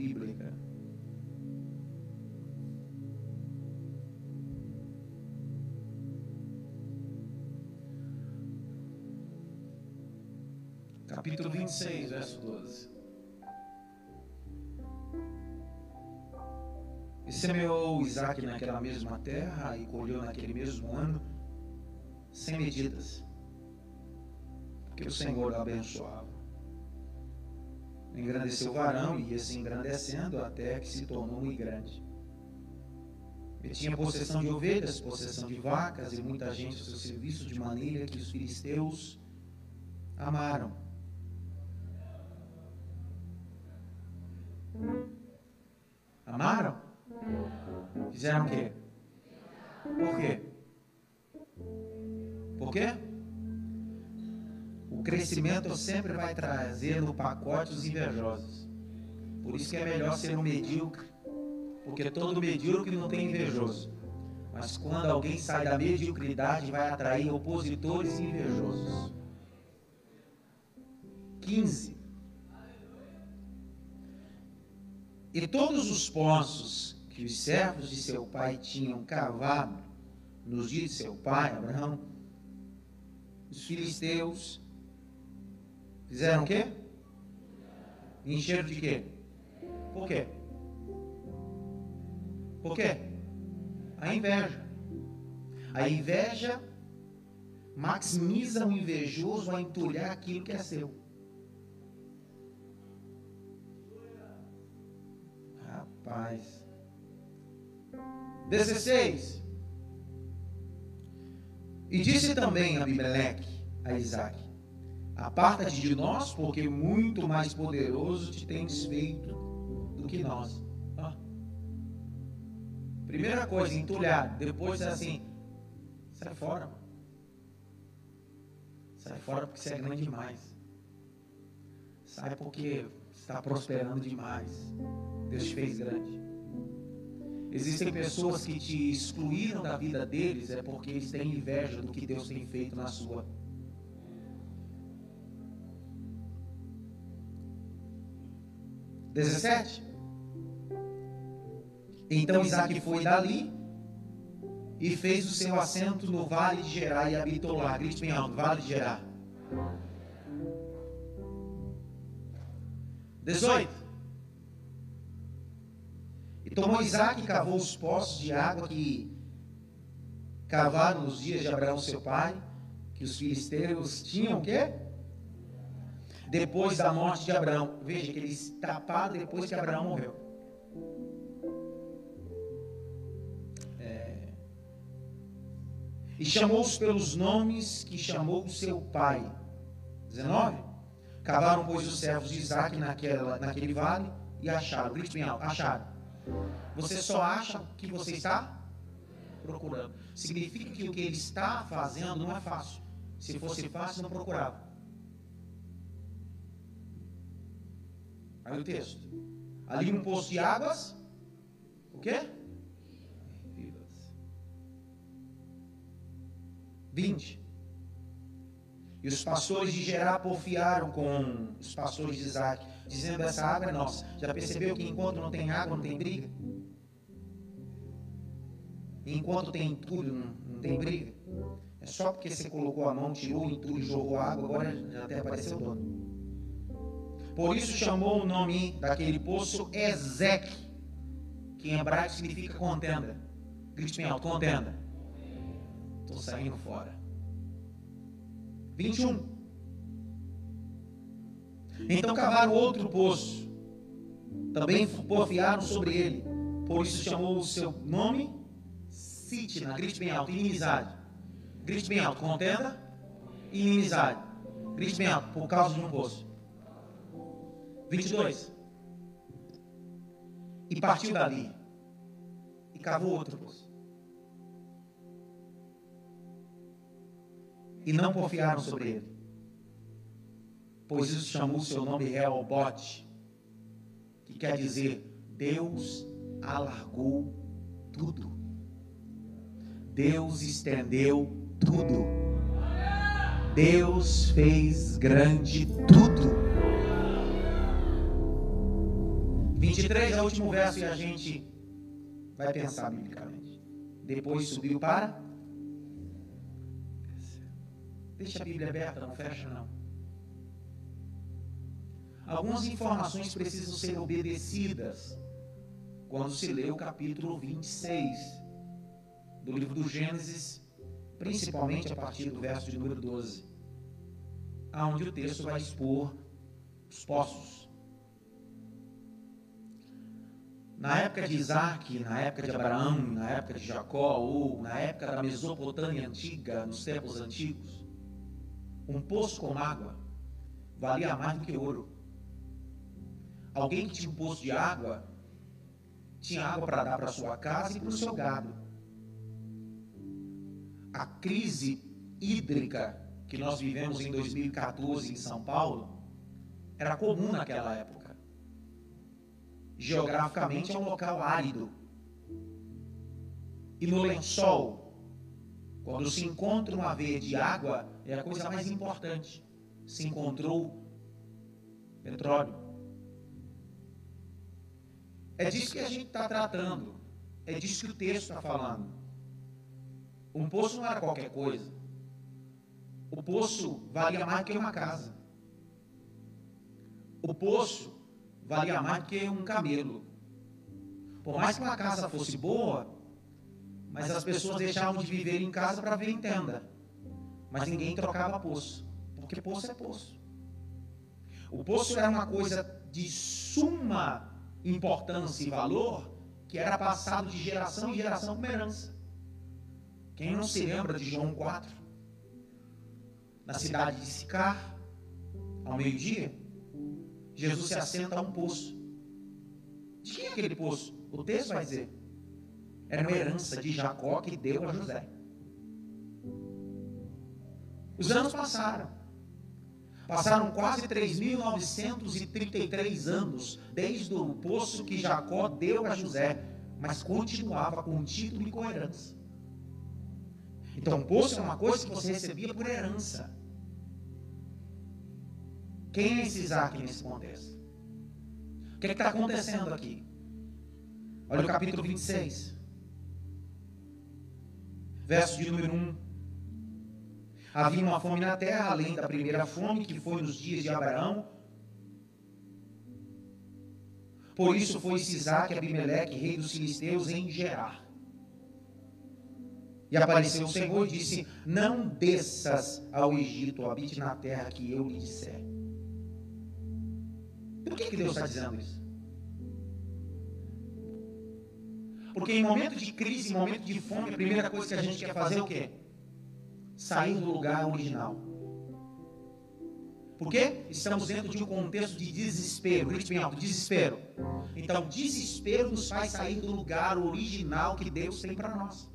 bíblica. Capítulo 26, verso 12. E semeou Isaac naquela mesma terra e colheu naquele mesmo ano, sem medidas, porque o Senhor o abençoava. Engrandeceu o varão e ia se engrandecendo até que se tornou muito grande. E tinha possessão de ovelhas, possessão de vacas e muita gente ao seu serviço, de maneira que os filisteus amaram. Amaram? Fizeram o quê? Por quê? Por quê? O crescimento sempre vai trazer no pacote os invejosos. Por isso que é melhor ser um medíocre, porque todo medíocre não tem invejoso. Mas quando alguém sai da mediocridade, vai atrair opositores e invejosos. 15. E todos os poços que os servos de seu pai tinham cavado nos dias de seu pai, Abraão, os filisteus fizeram o quê? Encheram de quê? Por quê? Por quê? A inveja. A inveja maximiza o invejoso a entulhar aquilo que é seu. Rapaz. 16. E disse também Abimeleque a Isaac: Aparta-te de nós, porque muito mais poderoso te tens feito do que nós. Primeira coisa, entulhar. Depois é assim: sai fora. Mano. Sai fora porque você é grande demais. Sai porque está prosperando demais. Deus te fez grande. Existem pessoas que te excluíram da vida deles é porque eles têm inveja do que Deus tem feito na sua. Dezessete. Então Isaac foi dali e fez o seu assento no vale de Gerar e habitou lá. Grite bem alto, vale de Gerar. 18. E tomou Isaac e cavou os poços de água que cavaram nos dias de Abraão, seu pai, que os filisteus tinham o quê? Depois da morte de Abraão. Veja que eles taparam depois que Abraão morreu. É... E chamou-os pelos nomes que chamou seu pai. 19. Cavaram, pois, os servos de Isaac naquela, naquele vale e acharam. Grite bem alto. Acharam você só acha o que você está procurando. Significa que o que ele está fazendo não é fácil. Se fosse fácil, não procurava. Aí o texto. Ali um poço de águas. O quê? Vivas. 20. E os pastores de Gerá porfiaram com os pastores de Isaac dizendo essa água é nossa. Já percebeu que enquanto não tem água, não tem briga? enquanto tem entulho, não, não tem briga? É só porque você colocou a mão, tirou o entulho, jogou água, agora já até apareceu o dono. Por isso chamou o nome daquele poço Ezeque, que em hebraico significa contenda. Grite bem alto, contenda. Estou saindo fora. 21. Então cavaram outro poço. Também porfiaram sobre ele. Por isso chamou o seu nome Sitna. Grite bem alto. Inimizade. Grite bem alto. Contenda. Inimizade. Grite bem alto. Por causa de um poço. 22. E partiu dali. E cavou outro poço. E não porfiaram sobre ele pois isso chamou seu nome Reobote, que quer dizer Deus alargou tudo. Deus estendeu tudo. Deus fez grande tudo. 23 é o último verso e a gente vai pensar biblicamente. Depois subiu para. Deixa a Bíblia aberta, não fecha não. Algumas informações precisam ser obedecidas quando se lê o capítulo 26 do livro do Gênesis, principalmente a partir do verso de número 12, aonde o texto vai expor os poços. Na época de Isaac, na época de Abraão, na época de Jacó, ou na época da Mesopotâmia antiga, nos tempos antigos, um poço com água valia mais do que ouro. Alguém que tinha um poço de água tinha água para dar para sua casa e para o seu gado. A crise hídrica que nós vivemos em 2014 em São Paulo era comum naquela época. Geograficamente é um local árido. E no lençol, quando se encontra uma veia de água, é a coisa mais importante. Se encontrou petróleo. É disso que a gente está tratando. É disso que o texto está falando. Um poço não era qualquer coisa. O poço valia mais que uma casa. O poço valia mais do que um camelo. Por mais que uma casa fosse boa, mas as pessoas deixavam de viver em casa para ver em tenda. Mas ninguém trocava poço, porque poço é poço. O poço era uma coisa de suma importância e valor que era passado de geração em geração como herança. Quem não se lembra de João 4? Na cidade de Sicar, ao meio-dia, Jesus se assenta a um poço. De quem é aquele poço? O texto vai dizer. Era uma herança de Jacó que deu a José. Os anos passaram. Passaram quase 3.933 anos desde o poço que Jacó deu a José, mas continuava com título e com herança. Então, poço é uma coisa que você recebia por herança. Quem é esse Isaac nesse contexto? O que é está acontecendo aqui? Olha o capítulo 26, verso de número 1. Havia uma fome na terra, além da primeira fome, que foi nos dias de Abraão. Por isso foi Isaac Abimeleque, rei dos filisteus, em Gerar. E apareceu o Senhor e disse: Não desças ao Egito, habite na terra que eu lhe disser. Por que, que Deus está dizendo isso? Porque em momento de crise, em momento de fome, a primeira coisa que a gente quer fazer é o quê? sair do lugar original. Por quê? Estamos dentro de um contexto de desespero. Grite bem alto, desespero. Então, desespero nos faz sair do lugar original que Deus tem para nós.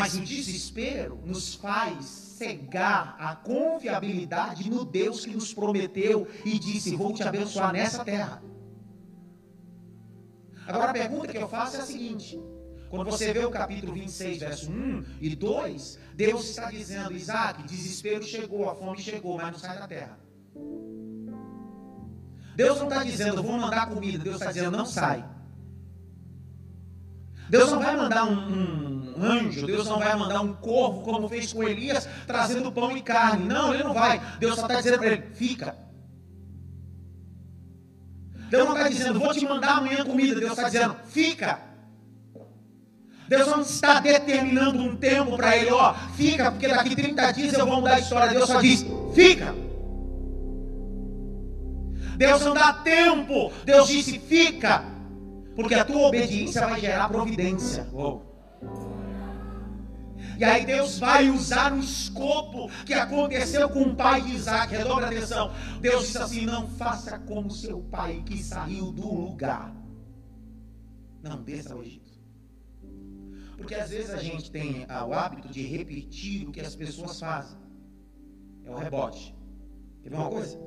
Mas o desespero nos faz cegar a confiabilidade no Deus que nos prometeu e disse: Vou te abençoar nessa terra. Agora a pergunta que eu faço é a seguinte: quando você vê o capítulo 26, verso 1 e 2, Deus está dizendo: Isaac, desespero chegou, a fome chegou, mas não sai da terra. Deus não está dizendo, vou mandar comida. Deus está dizendo, não sai. Deus não vai mandar um, um, anjo, Deus não vai mandar um corvo, como fez com Elias, trazendo pão e carne. Não, ele não vai. Deus só está dizendo para ele: fica. Deus não está dizendo, vou te mandar amanhã comida. Deus está dizendo, fica. Deus não está determinando um tempo para ele, ó, fica, porque daqui 30 dias eu vou mudar a história. Deus só diz, fica. Deus não dá tempo. Deus disse, fica. Porque a tua obediência vai gerar providência. Oh. E aí Deus vai usar o escopo que aconteceu com o pai de Isaac. Redobra atenção. Deus disse assim: não faça como seu pai que saiu do lugar. Não desça ao Egito. Porque às vezes a gente tem o hábito de repetir o que as pessoas fazem. É o rebote. Quer ver uma coisa?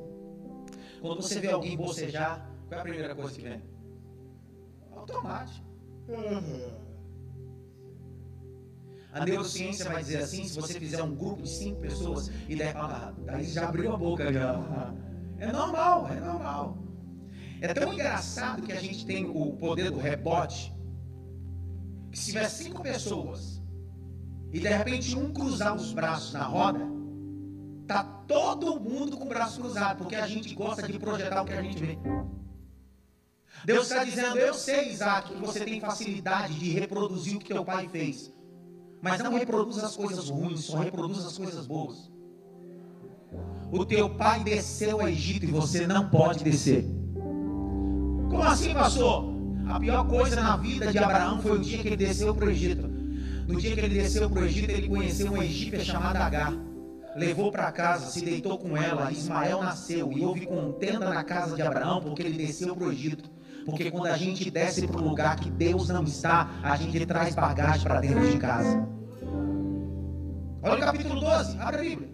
Quando você vê alguém bocejar, qual é a primeira coisa que vem? Automático. A neurociência vai dizer assim, se você fizer um grupo de cinco pessoas e der ah, daí já abriu a boca já. É normal, é normal. É tão engraçado que a gente tem o poder do rebote. Que se tiver cinco pessoas e de repente um cruzar os braços na roda, tá todo mundo com o braço cruzado, porque a gente gosta de projetar o que a gente vê. Deus está dizendo, eu sei, Isaac, que você tem facilidade de reproduzir o que teu pai fez. Mas não reproduz as coisas ruins, só reproduz as coisas boas. O teu pai desceu ao Egito e você não pode descer. Como assim, pastor? A pior coisa na vida de Abraão foi o dia que ele desceu para o Egito. No dia que ele desceu para o Egito, ele conheceu uma egípcia chamada Agar. Levou para casa, se deitou com ela. Ismael nasceu e houve contenda na casa de Abraão porque ele desceu para o Egito. Porque quando a gente desce para um lugar que Deus não está, a gente traz bagagem para dentro de casa. Olha o capítulo 12, abre a Bíblia.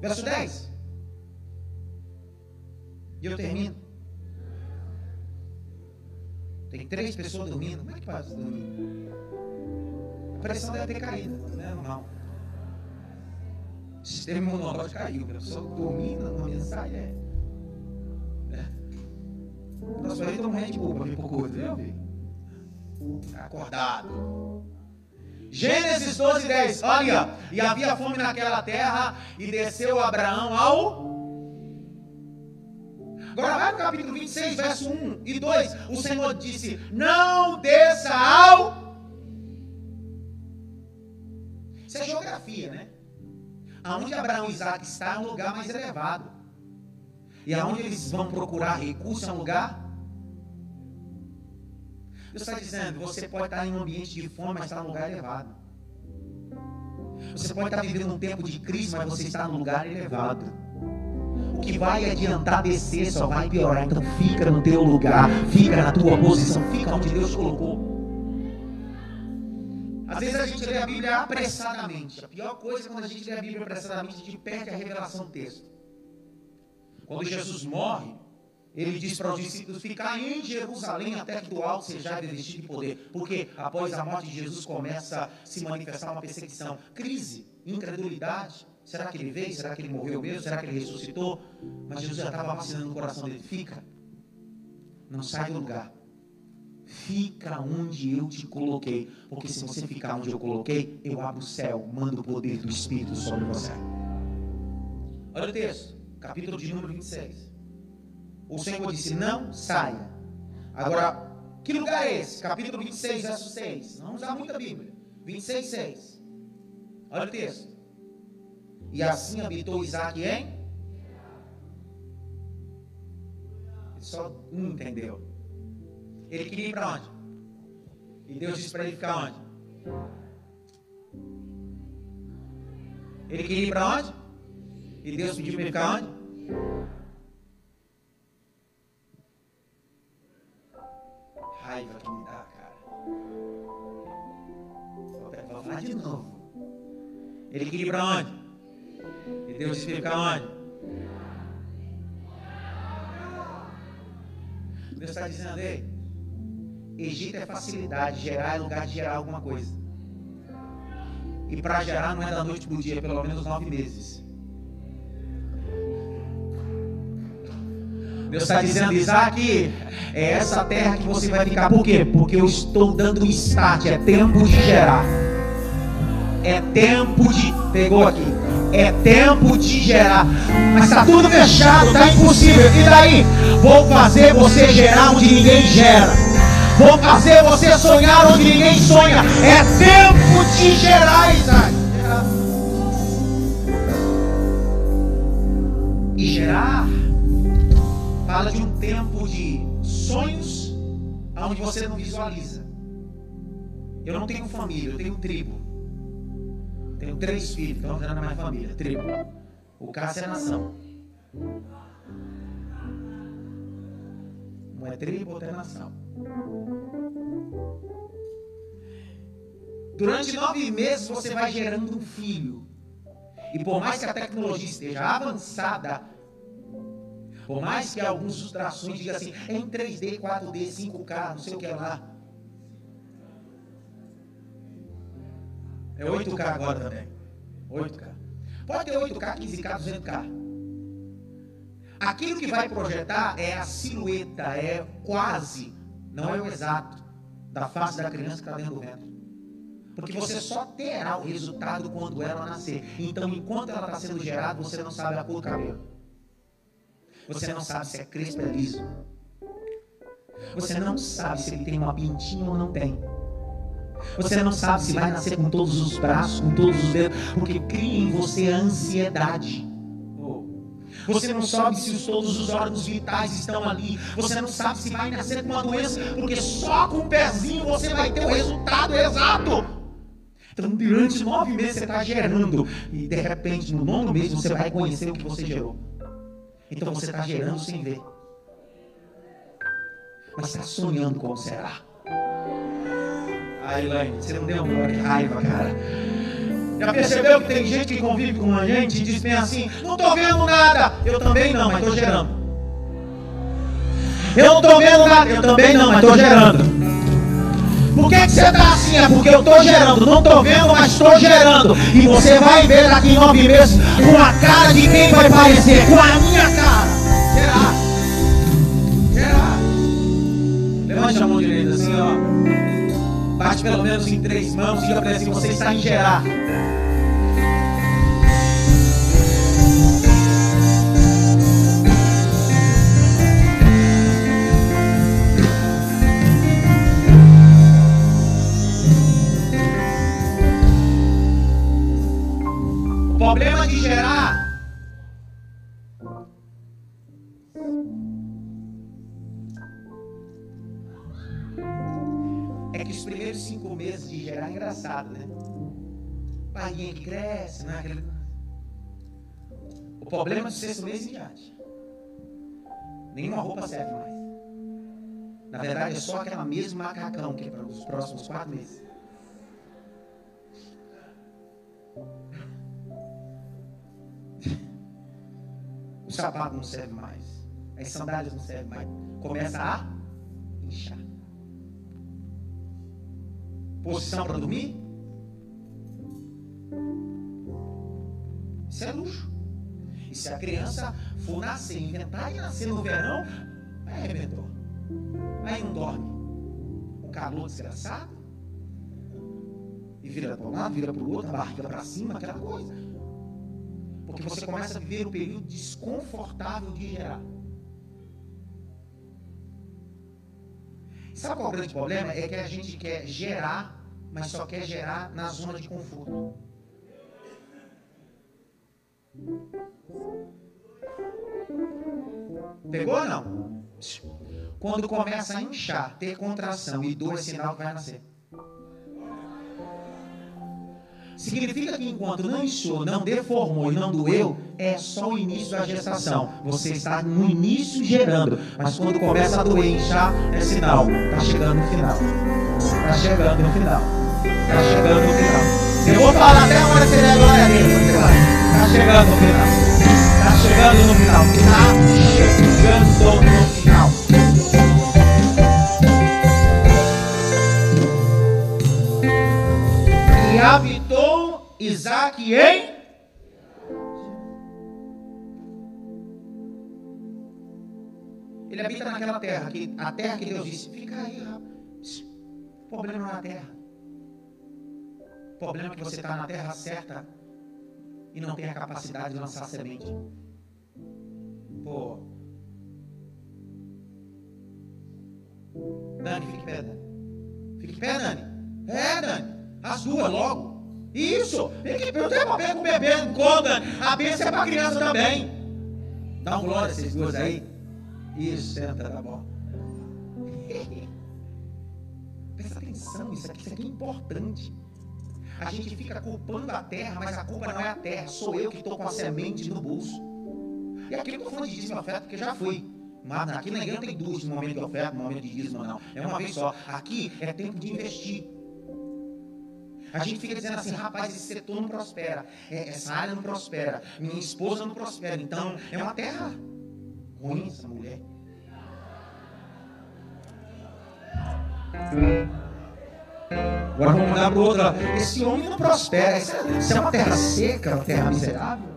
Verso 10. E eu termino. Tem três pessoas dormindo. Como é que pode dormir? A pressão deve ter caído, né? Normal. O sistema imunológico caiu. A pessoa dormindo numa mensagem é. Nossa, aí toma Red Bull pra vir pro culto, viu, Acordado. Gênesis 12, 10. Olha, e havia fome naquela terra, e desceu Abraão ao. Agora vai no capítulo 26, verso 1 e 2. O Senhor disse: Não desça ao. Isso é geografia, né? Aonde Abraão e Isaac está é um lugar mais elevado. E aonde eles vão procurar recurso é um lugar. Deus está dizendo, você pode estar em um ambiente de fome, mas está num lugar elevado. Você pode estar vivendo um tempo de crise, mas você está num lugar elevado. O que vai adiantar descer só vai piorar. Então fica no teu lugar, fica na tua posição, fica onde Deus colocou. Às vezes a gente lê a Bíblia apressadamente. A pior coisa é quando a gente lê a Bíblia apressadamente, a gente perde a revelação do texto. Quando Jesus morre, ele diz para os discípulos ficar em Jerusalém até que do alto seja revestido de poder. Porque após a morte de Jesus começa a se manifestar uma perseguição, crise, incredulidade. Será que ele veio? Será que ele morreu mesmo? Será que ele ressuscitou? Mas Jesus já estava vacinando no coração dele. Fica. Não sai do lugar. Fica onde eu te coloquei. Porque se você ficar onde eu coloquei, eu abro o céu, mando o poder do Espírito sobre você. Olha o texto capítulo de número 26. O Senhor disse: Não saia. Agora, que lugar é esse? Capítulo 26, verso 6. Não usar muita Bíblia. 26, 6. Olha o texto. E assim habitou Isaac em. Só um entendeu. Ele queria ir para onde? E Deus disse para ele ficar onde? Ele queria ir para onde? E Deus pediu para ele ficar onde? Raiva que me dá, cara. Vou falar de novo. Ele queria ir para onde? E Deus ele ficar onde? Deus está dizendo, ei, Egito é facilidade, gerar é lugar de gerar alguma coisa. E para gerar não é da noite para o dia, é pelo menos nove meses. Deus está dizendo, Isaac, é essa terra que você vai ficar. Por quê? Porque eu estou dando um start. É tempo de gerar. É tempo de. Pegou aqui. É tempo de gerar. Mas está tudo fechado, está impossível. E daí? Vou fazer você gerar onde ninguém gera. Vou fazer você sonhar onde ninguém sonha. É tempo de gerar, Isaac. Onde você não visualiza. Eu não tenho família, eu tenho tribo. Tenho três filhos, estão entrando na minha família, tribo. O Cássio é nação. Um é tribo, outro é nação. Durante nove meses você vai gerando um filho. E por mais que a tecnologia esteja avançada, por mais que alguns ilustrações digam assim, é em 3D, 4D, 5K, não sei o que lá. É 8K agora também. 8K. Pode ter 8K, 15K, 200K. Aquilo que vai projetar é a silhueta, é quase, não é o exato, da face da criança que está dentro do ventre. Porque você só terá o resultado quando ela nascer. Então, enquanto ela está sendo gerada, você não sabe a cor do cabelo. Você não sabe se é crespo ou é liso. Você não sabe se ele tem uma pintinha ou não tem. Você não sabe se vai nascer com todos os braços, com todos os dedos, porque cria em você a ansiedade. Você não sabe se todos os órgãos vitais estão ali. Você não sabe se vai nascer com uma doença, porque só com o pezinho você vai ter o resultado exato. Então, durante nove meses você está gerando, e de repente, no nono mês, você vai conhecer o que você gerou. Então, você está gerando sem ver, mas está sonhando como será. Ai, Elaine, você não deu uma raiva, cara. Já percebeu que tem gente que convive com a gente e diz bem assim: não estou vendo nada. Eu também não, mas estou gerando. Eu não estou vendo nada. Eu também não, mas estou gerando. Por que, que você está assim? É porque eu estou gerando. Não estou vendo, mas estou gerando. E você vai ver daqui nove meses com a cara de quem vai parecer? Com a minha cara. Levante a mão direita assim, ó. Bate pelo menos em três mãos diga para assim: você está em gerar. problema de gerar cinco meses de gerar é engraçado, né? Barriguinha que cresce, né? O problema é do sexto mês em diante. Nenhuma roupa serve mais. Na verdade, é só aquela mesma macacão que é para os próximos quatro meses. O sapato não serve mais. As sandálias não servem mais. Começa a inchar. Posição para dormir? Isso é luxo. E se a criança for nascer, inventar de nascer no verão, aí arrebentou. Aí não dorme. O calor desgraçado. E vira para um lado, vira para o outro, a barriga para cima, aquela coisa. Porque você começa a viver um período desconfortável de gerar. Sabe qual é o grande problema? É que a gente quer gerar, mas só quer gerar na zona de conforto. Pegou ou não? Quando começa a inchar, ter contração e dor, é sinal que vai nascer. Significa que enquanto não inchou, não deformou e não doeu, é só o início da gestação. Você está no início gerando, mas quando começa a doer, inchar, é sinal. Está chegando no final. Está chegando no final. Está chegando no final. Eu vou falar até a que você der glória a Deus. Está chegando no final. Está chegando no final. Está chegando no final. habitou Isaac em Ele habita naquela terra, que, a terra que Deus disse, fica aí, rapaz. Problema não é a terra. O problema é que você está na terra certa e não tem a capacidade de lançar semente. Pô. Dani, fique pé, Dani. Fique pé, Dani. É, Dani. As duas logo. Isso. Eu tenho papel com o bebê, não conta. A bênção é para criança também. Dá um glória essas duas aí. Isso, senta, tá bom. Presta atenção, isso aqui, isso aqui é importante. A gente fica culpando a terra, mas a culpa não é a terra. Sou eu que estou com a semente no bolso. E aqui eu estou falando de dízimo oferta porque já fui. Mas aqui igreja não tem duas no momento de oferta, no momento de dízimo, não. É uma vez só. Aqui é tempo de investir. A gente fica dizendo assim, rapaz, esse setor não prospera, é, essa área não prospera, minha esposa não prospera. Então, é uma terra ruim essa mulher. Agora vamos mudar para o outro. Esse homem não prospera. Isso é uma terra seca, uma terra miserável.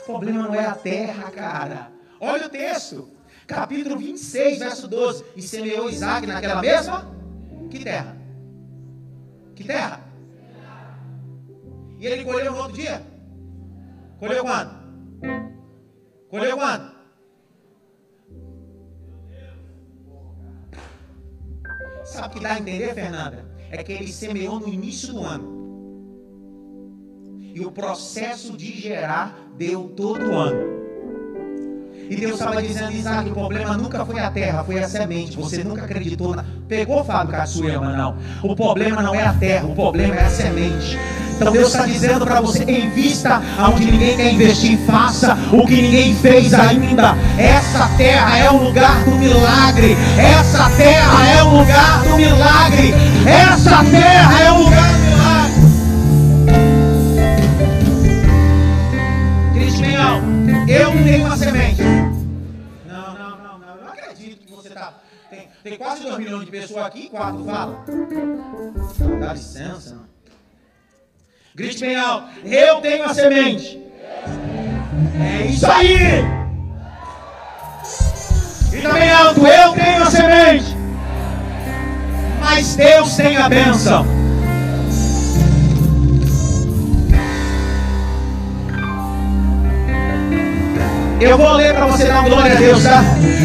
O problema não é a terra, cara. Olha o texto. Capítulo 26, verso 12. E semeou Isaac naquela mesma? Que terra? Que terra? E ele colheu no outro dia? Colheu quando? Colheu quando? Sabe o que dá a entender, Fernanda? É que ele semeou no início do ano. E o processo de gerar deu todo ano. E Deus estava dizendo, Isaac, o problema nunca foi a terra, foi a semente. Você nunca acreditou. Na... Pegou Fábio Katsuyama, não. O problema não é a terra, o problema é a semente. Então Deus está dizendo para você: invista onde ninguém quer investir, faça o que ninguém fez ainda. Essa terra é o lugar do milagre. Essa terra é o lugar do milagre. Essa terra é o lugar Tem, quase 2 milhões de pessoas aqui, quatro falam. Dá licença. Grite bem alto. Eu tenho a semente. É isso aí. Grita bem alto. Eu tenho a semente. Mas Deus tem a bênção. Eu vou ler para você dar glória a Deus, tá?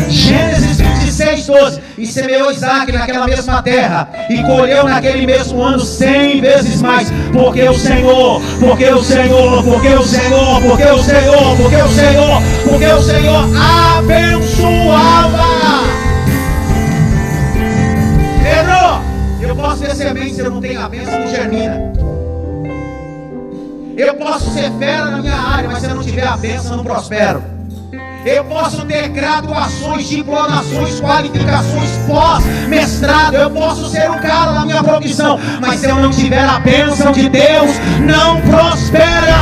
Gênesis 26, 12. E semeou Isaac naquela mesma terra, e colheu naquele mesmo ano cem vezes mais, porque o Senhor, porque o Senhor, porque o Senhor, porque o Senhor, porque o Senhor, porque o Senhor abençoava. Pedro, eu posso ter semente se eu não tenho a bênção, não germina. Eu posso ser fera na minha área, mas se eu não tiver a bênção, eu não prospero. Eu posso ter graduações, diplomações, qualificações, pós, mestrado. Eu posso ser um cara na minha profissão. Mas se eu não tiver a bênção de Deus, não prospera.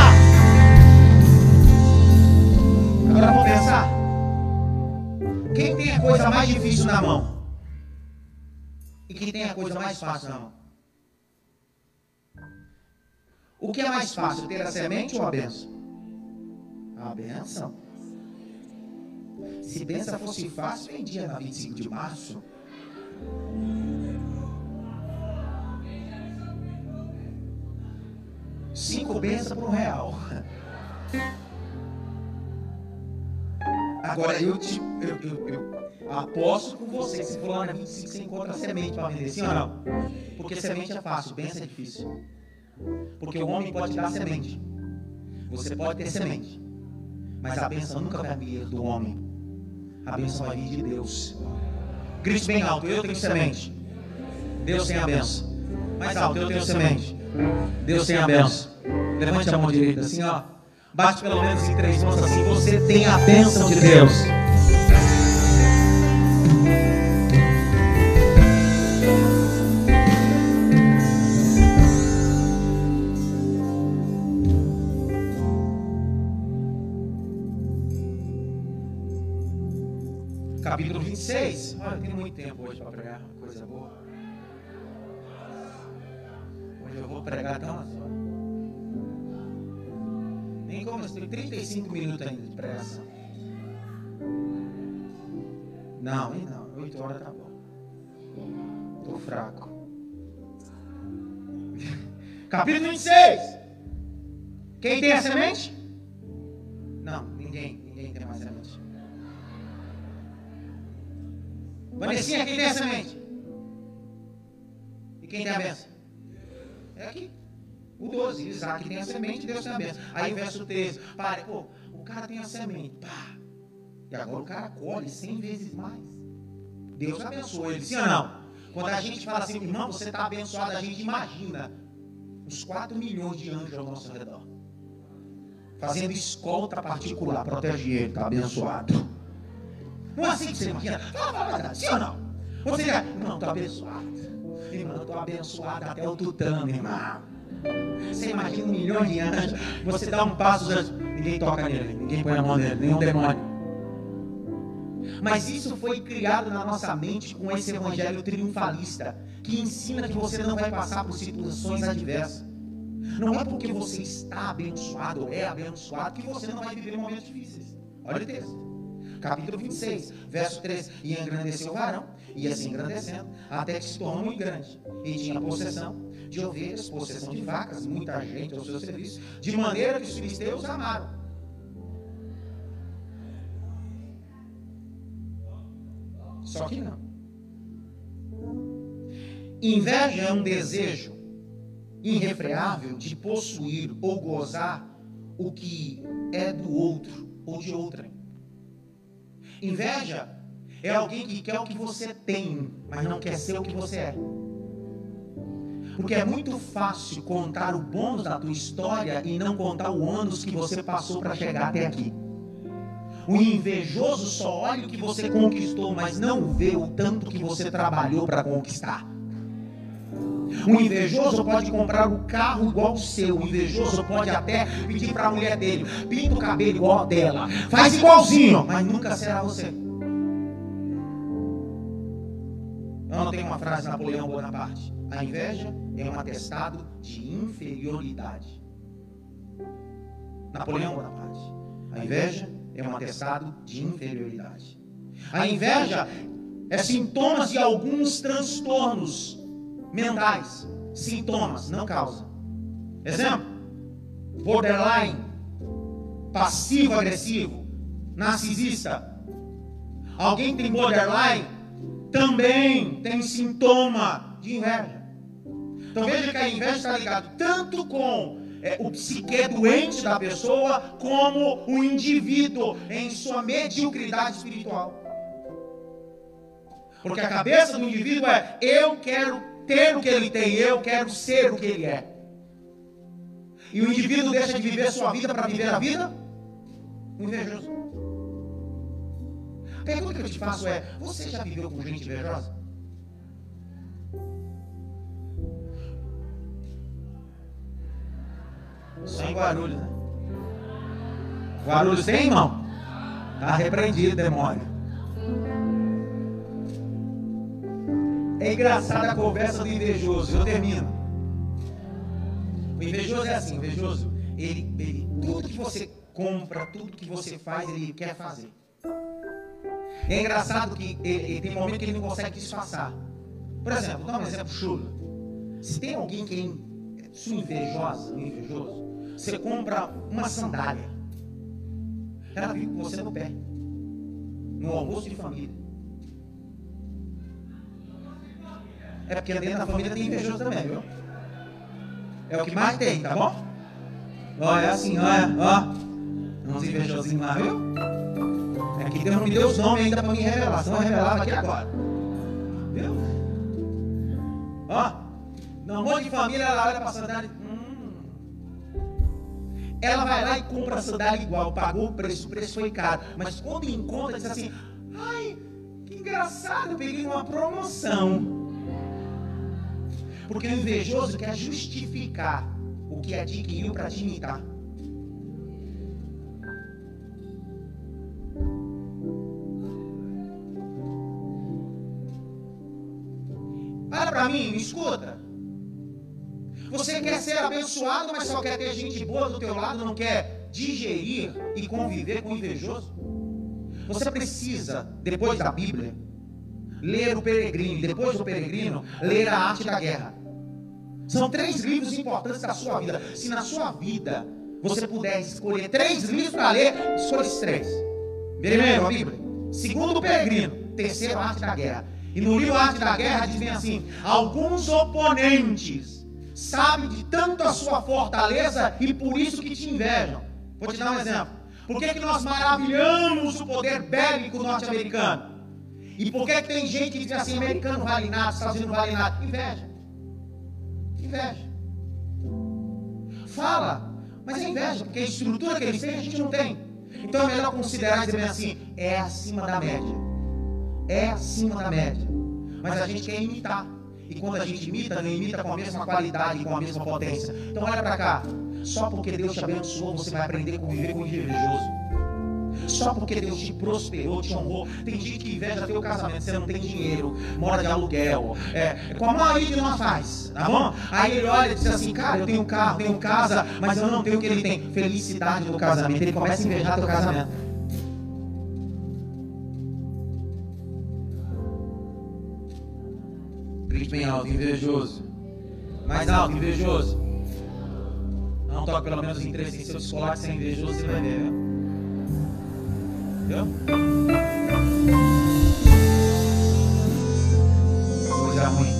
Agora vamos pensar. Quem tem a coisa mais difícil na mão? E quem tem a coisa mais fácil na mão? O que é mais fácil, ter a semente ou a bênção? A bênção. Se benção fosse fácil, vendia na 25 de março. Cinco bênçãos por um real. Agora eu te eu, eu, eu aposto com você que se for lá na 25 você encontra semente para vender, sim ou não? Porque semente é fácil, bênção é difícil. Porque o homem pode dar semente. Você pode ter semente. Mas a bênção nunca vai vir do homem. A bênção vai vir de Deus. Grite bem alto, eu tenho semente. Deus tem a bênção. Mais alto, eu tenho semente. Deus tem a bênção. Levante a mão direita assim, ó. Bate pelo menos em três mãos assim. Você tem a bênção de Deus. 26. Olha, tem muito tempo hoje para pregar, coisa boa. Hoje eu vou pregar até umas horas. Nem como eu tenho 35 minutos ainda de pressa. Não, hein, não. 8 horas tá bom. Tô fraco. Capítulo 26. Quem tem a semente? Não, ninguém. Vanessinha, quem tem a semente? E quem tem a benção? É aqui. O 12, Isaac tem a semente, Deus tem a benção. Aí o verso 13, pare, pô, o cara tem a semente, pá. E agora o cara colhe 100 vezes mais. Deus abençoou ele, sim ou não? Quando a gente fala assim, irmão, você está abençoado, a gente imagina uns 4 milhões de anjos ao nosso redor. Fazendo escolta particular, protege ele, está abençoado. Não é assim que você imagina? Fala, fala, fala, sim ou não? Você diz, irmão, estou abençoado. Irmão, estou abençoado até o tutano, irmão. Você imagina um milhão de anjos, você dá um passo, ninguém toca nele, ninguém põe a mão nele, nenhum demônio. Mas isso foi criado na nossa mente com esse evangelho triunfalista, que ensina que você não vai passar por situações adversas. Não é porque você está abençoado ou é abençoado que você não vai viver momentos difíceis. Olha o texto. Capítulo 26, verso 3. E engrandeceu o varão, ia se engrandecendo, até que se tornou muito grande. E tinha possessão de ovelhas, possessão de vacas, muita gente ao seu serviço, de maneira que os filisteus amaram. Só que não. Inveja é um desejo irrefreável de possuir ou gozar o que é do outro ou de outra. Inveja é alguém que quer o que você tem, mas não quer ser o que você é. Porque é muito fácil contar o bônus da tua história e não contar o ônus que você passou para chegar até aqui. O invejoso só olha o que você conquistou, mas não vê o tanto que você trabalhou para conquistar. O invejoso pode comprar o carro igual o seu. O invejoso pode até pedir para a mulher dele: pinta o cabelo igual a dela. Faz igualzinho, mas nunca será você. Eu não tenho uma frase de Napoleão Bonaparte. A inveja é um atestado de inferioridade. Napoleão Bonaparte. A inveja é um atestado de inferioridade. A inveja é sintomas de alguns transtornos mentais, sintomas, não causa. Exemplo: borderline, passivo-agressivo, narcisista. Alguém tem borderline também tem sintoma de inveja. Então veja que a inveja está ligada tanto com é, o psique doente da pessoa, como o indivíduo em sua mediocridade espiritual. Porque a cabeça do indivíduo é: eu quero ter o que ele tem, eu quero ser o que ele é. E o indivíduo deixa de viver sua vida para viver a vida invejoso. A pergunta que eu te faço é: você já viveu com gente invejosa? Só em Guarulhos, né? Guarulhos tem, irmão? Está repreendido, demônio. É engraçada a conversa do invejoso. Eu termino. O invejoso é assim, o invejoso, ele, ele, tudo que você compra, tudo que você faz, ele quer fazer. É engraçado que ele, ele tem momento que ele não consegue disfarçar. Por exemplo, dá um exemplo chulo. Se tem alguém que é sua invejosa, um invejoso, você compra uma sandália. Ela fica com você no pé. No almoço de família. É porque dentro da família tem invejoso também, viu? É o que mais tem, tá bom? Olha assim, olha, ó. Uns invejosinhos lá, viu? É que Deus não me deu os nomes ainda para me revelar, senão revelava aqui agora. Viu? Ó, no monte de família, ela olha para a sandália. Hum. Ela vai lá e compra a sandália igual, pagou o preço, o preço foi caro. Mas quando encontra, diz assim: ai, que engraçado, eu peguei uma promoção. Porque o invejoso quer justificar o que adquiriu para te imitar. Para para mim, me escuta. Você quer ser abençoado, mas só quer ter gente boa do teu lado, não quer digerir e conviver com o invejoso? Você precisa, depois da Bíblia, ler o Peregrino, depois do Peregrino, ler a Arte da Guerra. São três livros importantes da sua vida. Se na sua vida você puder escolher três livros para ler, escolha esses três. Primeiro, a Bíblia. Segundo, o Peregrino. Terceiro, a Arte da Guerra. E no livro Arte da Guerra diz bem assim: alguns oponentes sabem de tanto a sua fortaleza e por isso que te invejam. Vou te dar um exemplo. Por que, que nós maravilhamos o poder bélico norte-americano? E por que, que tem gente que diz assim, americano vale nada, Unidos não vale nada? Inveja. Inveja. Fala, mas é inveja, porque a estrutura que eles têm a gente não tem. Então é melhor considerar e dizer assim, é acima da média. É acima da média. Mas a gente quer imitar. E quando a gente imita, não imita com a mesma qualidade, com a mesma potência. Então olha para cá. Só porque Deus te abençoou, você vai aprender a conviver com o invejoso. Só porque Deus te prosperou, te honrou. Tem gente que inveja teu casamento, você não tem dinheiro, mora de aluguel. É, como a maioria de nós faz, tá bom? Aí ele olha e diz assim, cara, eu tenho carro, tenho casa, mas eu não tenho o que ele tem. Felicidade no casamento. Ele começa a invejar teu casamento. Grite bem alto, invejoso. Mais alto, invejoso. Não toque pelo menos em três, se eu descolar que você é invejoso, você vai ver, Viu? Coisa ruim.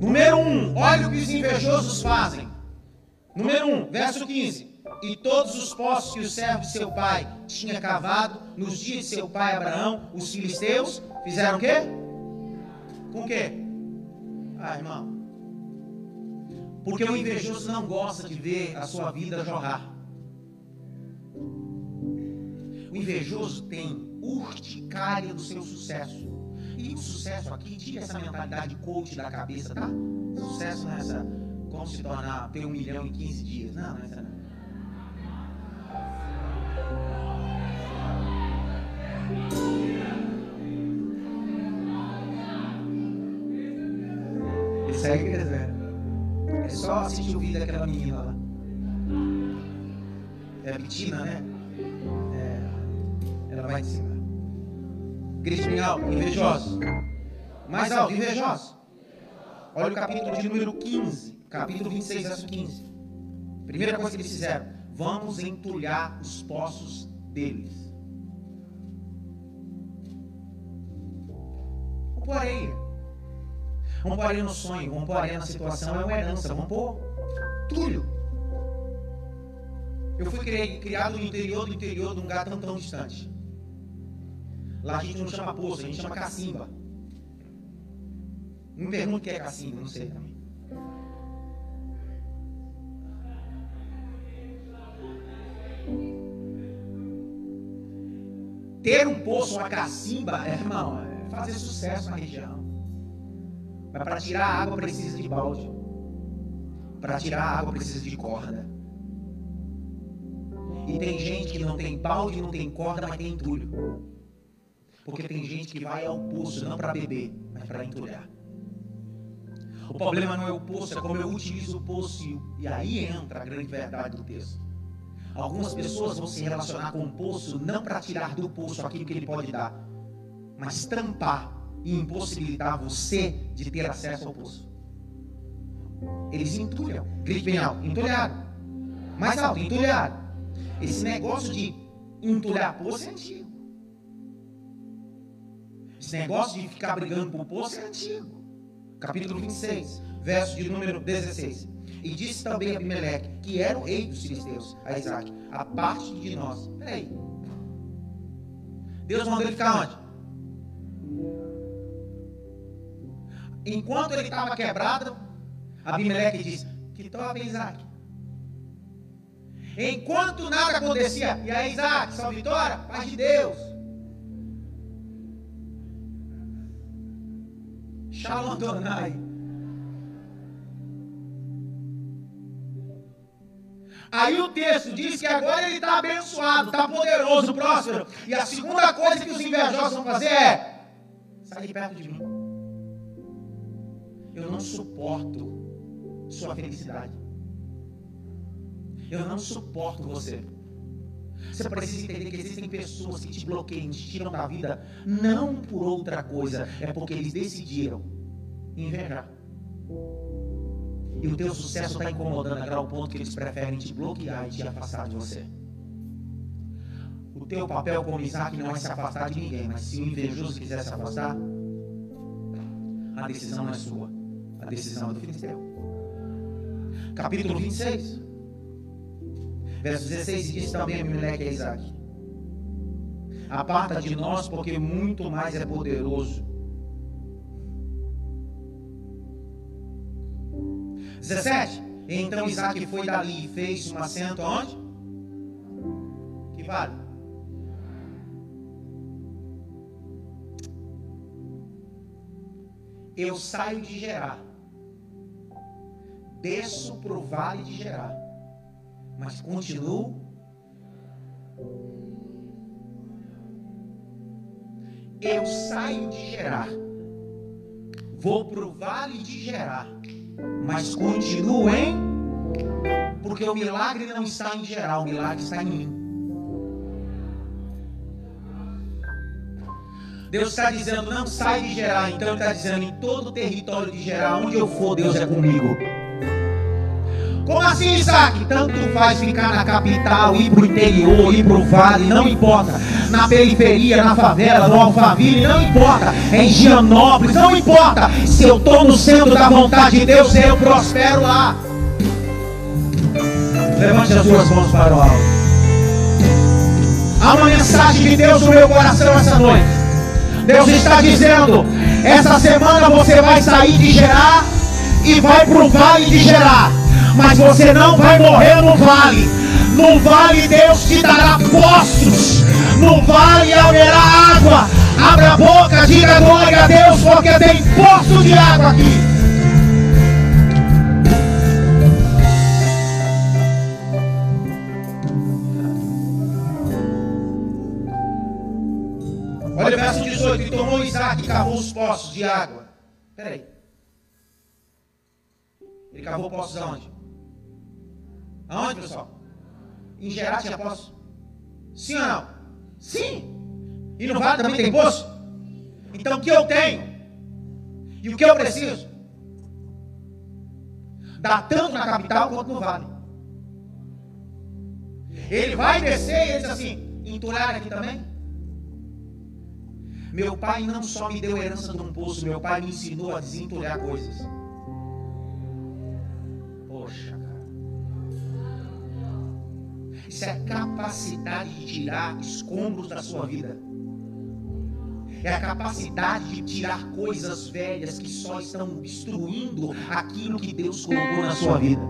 Número 1, um, olha o que os invejosos fazem. Número 1, um, verso 15. E todos os poços que o servo de seu pai tinha cavado nos dias de seu pai Abraão, os filisteus, fizeram o quê? Com o quê? Ah, irmão. Porque o invejoso não gosta de ver a sua vida jorrar. O invejoso tem urticária do seu sucesso. E o sucesso aqui, tira essa mentalidade coach da cabeça, tá? Sucesso nessa, como se tornar, ter um milhão em 15 dias. Não, não é essa não. Isso aí que É só assistir o vídeo daquela menina lá. É a Betina, né? É, ela vai em cima. Grite bem alto, invejoso. Mais alto, invejoso. Olha o capítulo de número 15. Capítulo 26, verso 15. Primeira coisa que eles fizeram. Vamos entulhar os poços deles. Pôr areia. Vamos pôr areia no sonho, vamos pôr areia na situação, é uma herança, vamos pôr tulho. Eu fui criado no interior do interior de um lugar tão, tão distante. Lá a gente não chama poço, a gente chama cacimba. Me pergunte o que é cacimba, não sei também. Ter um poço, uma cacimba, é, irmão, é fazer sucesso na região. Mas para tirar a água precisa de balde. Para tirar a água precisa de corda. E tem gente que não tem balde, não tem corda, mas tem entulho. Porque tem gente que vai ao poço não para beber, mas para entulhar. O problema não é o poço, é como eu utilizo o poço. E aí entra a grande verdade do texto. Algumas pessoas vão se relacionar com o poço não para tirar do poço aquilo que ele pode dar, mas tampar e impossibilitar você de ter acesso ao poço. Eles entulham. Grite bem alto. Entulharam. Mais alto. Entulharam. Esse negócio de entulhar poço é antigo. Esse negócio de ficar brigando por poço é antigo. Capítulo 26, verso de número 16. E disse também Abimeleque, que era o rei dos filisteus, a Isaac, a parte de nós. Peraí. Deus mandou ele ficar onde? Enquanto ele estava quebrado, Abimeleque disse: Que toca Isaac. Enquanto nada acontecia, e aí Isaac, sua vitória, paz de Deus. Shalom Donai. Aí o texto diz que agora ele está abençoado, está poderoso, próspero. E a segunda coisa que os invejosos vão fazer é: sai de perto de mim. Eu não suporto sua felicidade. Eu não suporto você. Você precisa entender que existem pessoas que te bloqueiam, te tiram da vida, não por outra coisa, é porque eles decidiram invejar. E o teu sucesso está incomodando a grau ponto que eles preferem te bloquear e te afastar de você. O teu papel como Isaac não é se afastar de ninguém, mas se o invejoso quiser se afastar, a decisão é sua. A decisão do filisteu. Capítulo 26. Verso 16 diz também a moleque a Isaac. Aparta de nós, porque muito mais é poderoso 17. Então Isaac foi dali e fez um assento onde? Que vale? Eu saio de Gerar. Desço para o vale de Gerar. Mas continuo. Eu saio de Gerar. Vou para o vale de Gerar. Mas continuo em. Porque o milagre não está em Gerar, o milagre está em mim. Deus está dizendo, não sai de Gerar. Então Ele está dizendo, em todo o território de Gerar, onde eu for, Deus é comigo. Como assim, Isaac? Tanto faz ficar na capital, ir para o interior, ir para o vale, não importa. Na periferia, na favela, no Alphaville, não importa. Em Gianópolis, não importa. Se eu estou no centro da vontade de Deus, eu prospero lá. Levante as suas mãos para o alto. Há uma mensagem de Deus no meu coração essa noite. Deus está dizendo: essa semana você vai sair de Gerar e vai para o vale de Gerar, mas você não vai morrer no vale. No vale Deus te dará poços. No vale haverá água. Abra a boca, diga glória a Deus, porque tem poço de água aqui. Olha o verso 18: E tomou Isaac e cavou os poços de água. Peraí. Ele cavou poços aonde? Aonde, pessoal? Em Gerar tinha poço? Sim ou não? Sim. E no Vale também tem poço? Então o que eu tenho? E o que eu preciso? Dá tanto na capital quanto no Vale. Ele vai descer e ele diz assim: entulhar aqui também? Meu pai não só me deu herança de um poço, meu pai me ensinou a desentulhar coisas. Isso é a capacidade de tirar escombros da sua vida. É a capacidade de tirar coisas velhas que só estão destruindo aquilo que Deus colocou na sua vida.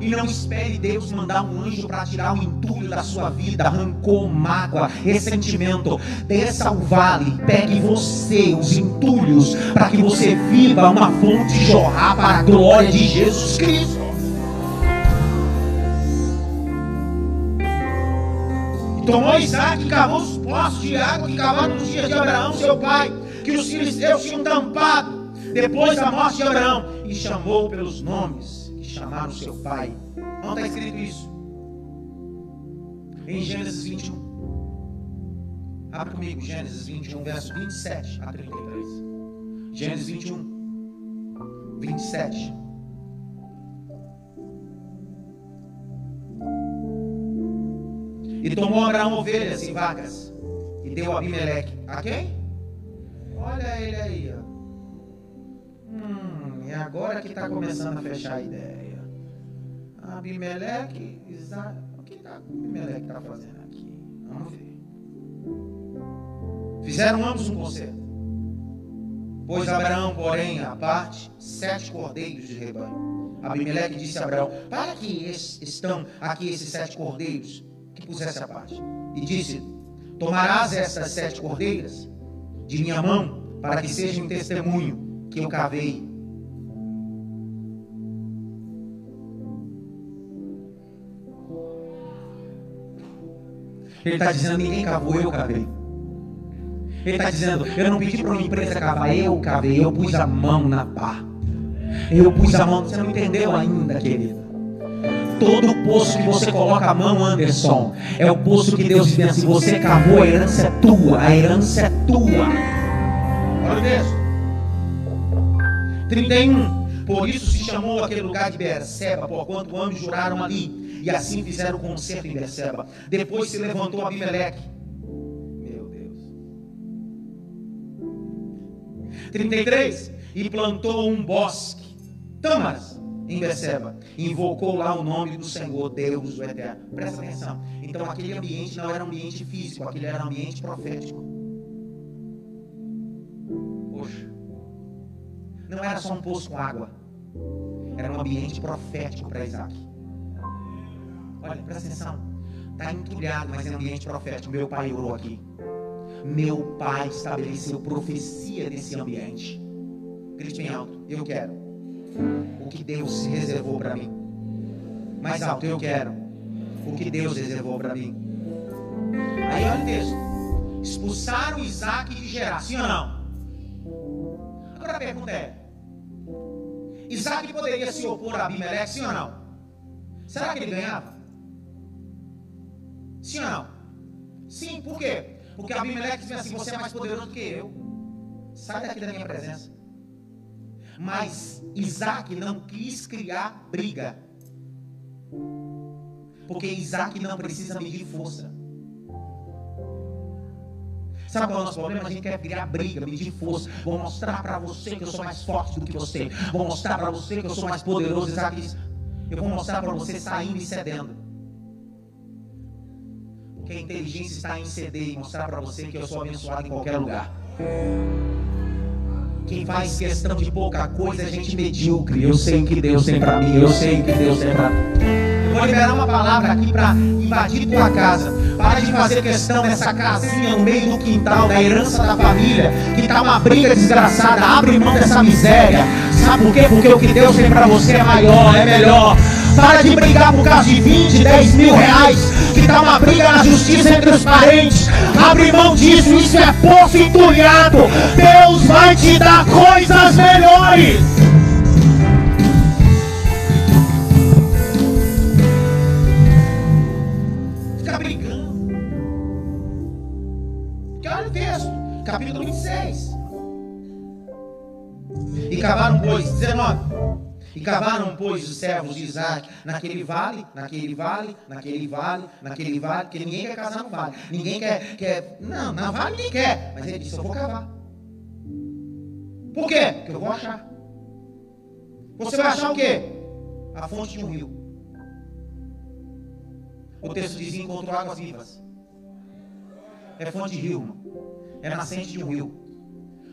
E não espere Deus mandar um anjo para tirar o entulho da sua vida, rancor, mágoa, ressentimento. Desça ao vale, pegue você os entulhos, para que você viva uma fonte jorrar para a glória de Jesus Cristo. Tomou Isaac e cavou os poços de água que cavaram nos dias de Abraão, seu pai, que os filisteus tinham tampado depois da morte de Abraão, e chamou pelos nomes chamaram seu pai. Não está escrito isso. Em Gênesis 21. Abre comigo, Gênesis 21, verso 27 a 33. Gênesis 21, 27. E tomou Abraão ovelhas e vacas e deu a Abimeleque. A quem? Olha ele aí. Ó. Hum, e agora que está começando a fechar a ideia. Abimeleque, Isaac. O que tá, Abimeleque está fazendo aqui? Vamos ver. Fizeram ambos um concerto. Pois Abraão, porém, a parte, sete cordeiros de rebanho. Abimeleque disse a Abraão: Para que estão aqui esses sete cordeiros pusesse a parte? E disse: Tomarás estas sete cordeiras de minha mão, para que seja um testemunho que eu cavei Ele está dizendo: ninguém cavou, eu cavei. Ele está dizendo: eu não pedi para uma empresa cavar, eu cavei, eu pus a mão na pá. Eu pus a mão, você não entendeu ainda, querido. Todo poço que você coloca a mão, Anderson, é o poço que Deus diz assim: você cavou, a herança é tua, a herança é tua. Olha o texto. 31. Por isso se chamou aquele lugar de Beerseba, porquanto ambos juraram ali e assim fizeram o concerto em Berseba. Depois se levantou Abimeleque. Meu Deus. 33. E plantou um bosque, Tamaras, em Berseba. Invocou lá o nome do Senhor, Deus do Eterno. Presta atenção. Então aquele ambiente não era ambiente físico, aquele era ambiente profético. Poxa. Não era só um poço com água. Era um ambiente profético para Isaac. Olha, presta atenção. Está entulhado, mas é ambiente profético. Meu pai orou aqui. Meu pai estabeleceu profecia nesse ambiente. Grite bem alto. Eu quero. O que Deus reservou para mim. Mais alto. Eu quero. O que Deus reservou para mim. Aí olha o texto. Expulsaram Isaac de Gerar. Sim ou não? Agora a pergunta é: Isaac poderia se opor a Abimeleque, sim ou não? Será que ele ganhava? Sim ou não? Sim, por quê? Porque Abimeleque dizia assim: Você é mais poderoso do que eu. Sai daqui da minha presença. Mas Isaac não quis criar briga. Porque Isaac não precisa medir força. Sabe qual é o nosso problema? A gente quer criar briga, medir força. Vou mostrar para você que eu sou mais forte do que você. Vou mostrar para você que eu sou mais poderoso. Isaac diz: Eu vou mostrar para você saindo e cedendo. Porque a inteligência está em ceder e mostrar para você que eu sou abençoado em qualquer lugar. Quem faz questão de pouca coisa é gente medíocre. Eu sei o que Deus tem para mim. Eu sei o que Deus tem para mim. Eu vou liberar uma palavra aqui para invadir tua casa. Para de fazer questão dessa casinha no meio do quintal, da herança da família, que está uma briga desgraçada. Abre mão dessa miséria. Sabe por quê? Porque o que Deus tem para você é maior, é melhor. Para de brigar por causa de 20, 10 mil reais, que está uma briga na justiça entre os parentes. Abre mão disso, isso é poço entulhado. Deus vai te dar coisas melhores. E cavaram, pois, os servos de Isaac naquele vale, naquele vale, naquele vale, naquele vale, porque ninguém quer casar no vale. Ninguém quer, quer. Não, na vale ninguém quer. Mas ele disse: Eu vou cavar. Por quê? Porque eu vou achar. Você vai achar o quê? A fonte de um rio. O texto diz: encontrou águas vivas. É fonte de rio, É nascente de um rio.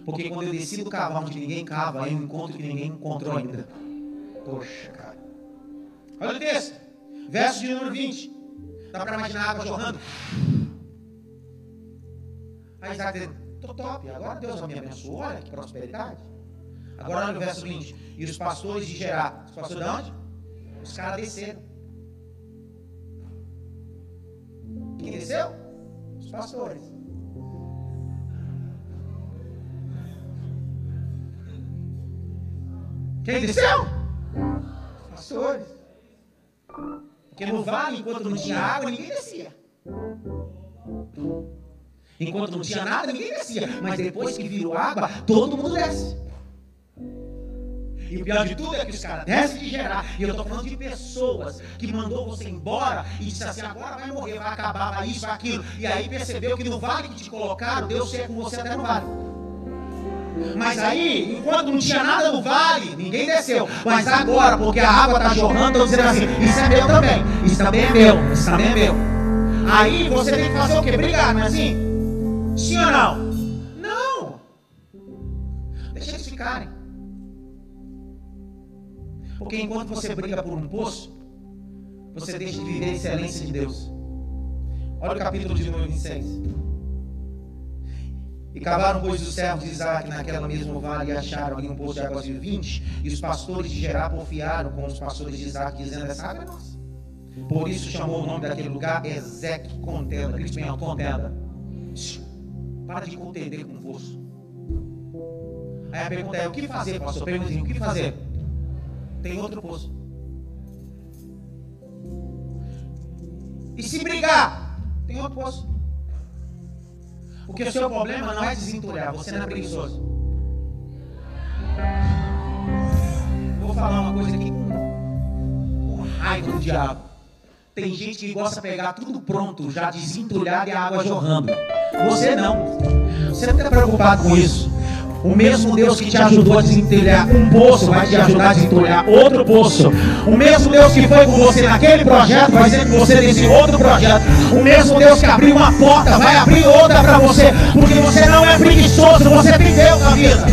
Porque quando eu decido cavar onde ninguém cava, eu encontro que ninguém encontrou ainda. Poxa, cara. Olha o texto. Verso de número 20. Dá para imaginar água jorrando? Aí Isaac diz, tô top, agora Deus me abençoou, olha que prosperidade. Agora olha o verso 20. E os pastores de Gerar. Os pastores de onde? Os caras desceram. Quem desceu? Os pastores. Quem desceu? Pastores. Porque no vale, enquanto não tinha água, ninguém descia. Enquanto não tinha nada, ninguém descia. Mas depois que virou água, todo mundo desce. E o pior de tudo é que os caras descem de gerar. E eu estou falando de pessoas que mandou você embora e disse assim: agora vai morrer, vai acabar, vai isso, vai aquilo. E aí percebeu que no vale que te colocaram, Deus ser com você até no vale. Mas aí, enquanto não tinha nada no vale, ninguém desceu. Mas agora, porque a água está jorrando, estão dizendo assim: Isso é meu também. Isso também é meu. Isso também é meu. Aí você tem que fazer o quê? Brigar, não é assim? Sim ou não? Não. Deixa eles ficarem. Porque enquanto você briga por um poço, você deixa de viver a excelência de Deus. Olha o capítulo de número 26. E cavaram, pois, os servos de Isaac naquela mesma vale e acharam ali um poço de águas viventes. E os pastores de Gerar porfiaram com os pastores de Isaac, dizendo: Essa água é nossa. Por isso chamou o nome daquele lugar Ezeque Contenda. Grite bem contenda. Para de contender com o poço. Aí a pergunta é: o que fazer, pastor? Pergunta o que fazer? Tem outro poço. E se brigar? Tem outro poço. Porque o seu problema não é desentulhar, você não é preguiçoso. Vou falar uma coisa aqui com, com raiva do diabo. Tem gente que gosta de pegar tudo pronto, já desentulhado e a água jorrando. Você não. Você não está preocupado com isso. O mesmo Deus que te ajudou a desentulhar um poço vai te ajudar a desentulhar outro poço. O mesmo Deus que foi com você naquele projeto vai ser com você nesse outro projeto. O mesmo Deus que abriu uma porta vai abrir outra para você, porque você não é preguiçoso, você tem Deus na vida.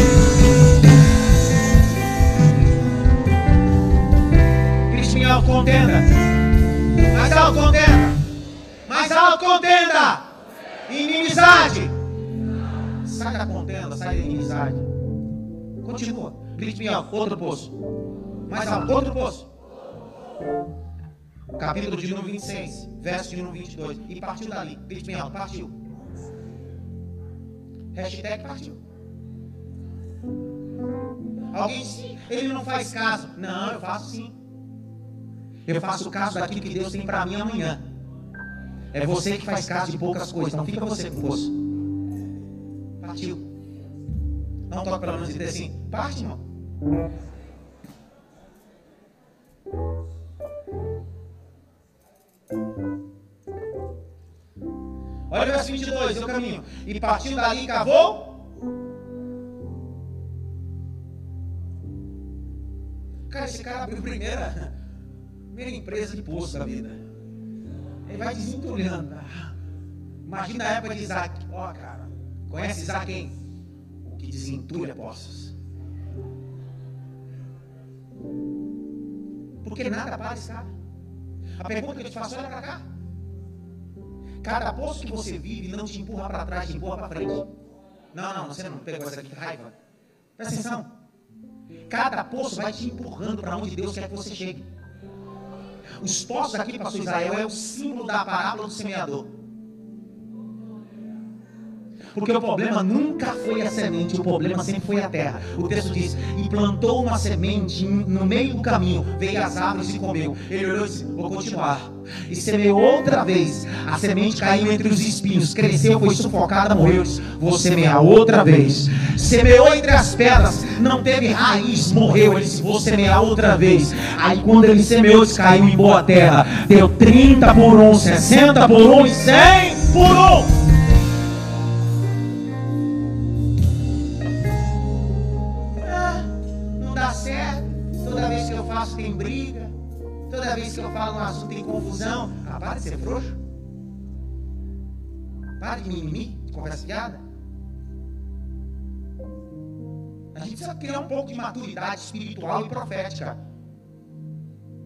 Contenda. Mais alto contenda. Mais alto contenda. Inimizade sai da contenda, sai da inimizade. Continua. Grite bem alto. Outro poço. Mais alto. Outro poço. Capítulo de número 26, verso de número 22. E partiu dali. Grite bem alto. Partiu. Hashtag partiu. Alguém disse, ele não faz caso. Não, eu faço sim. Eu faço caso daquilo que Deus tem para mim amanhã. É você que faz caso de poucas coisas. Não fica você com Partiu. Não toca pelo menos e dizer assim, parte, irmão. Olha o verso 22, eu caminho. E partiu dali, cavou. Cara, esse cara abriu a primeira, primeira empresa de poço da vida. Ele vai desentulhando. Imagina a época de Isaac. Ó, oh, cara, conhece Isaac quem? O que desentulha poços. Porque nada para esse cara. A pergunta que eu te faço, olha para cá. Cada poço que você vive não te empurra para trás, te empurra para frente. Não, não, você não pegou essa aqui, raiva. Presta atenção. Cada poço vai te empurrando para onde Deus quer que você chegue. Os poços aqui, pastor Israel, é o símbolo da parábola do semeador. Porque o problema nunca foi a semente, o problema sempre foi a terra. O texto diz: E plantou uma semente no meio do caminho, veio as árvores e comeu. Ele olhou e disse: Vou continuar. E semeou outra vez. A semente caiu entre os espinhos, cresceu, foi sufocada, morreu. Vou semear outra vez. Semeou entre as pedras, não teve raiz, morreu. Ele disse: Vou semear outra vez. Aí quando ele semeou, caiu em boa terra. Deu 30 por 1, 60 por 1 e 100 por 1. Vez que eu falo um assunto em confusão, ah, para de ser frouxo. Para de mimimi, de conversa fiada. A gente precisa criar um pouco de maturidade espiritual e profética.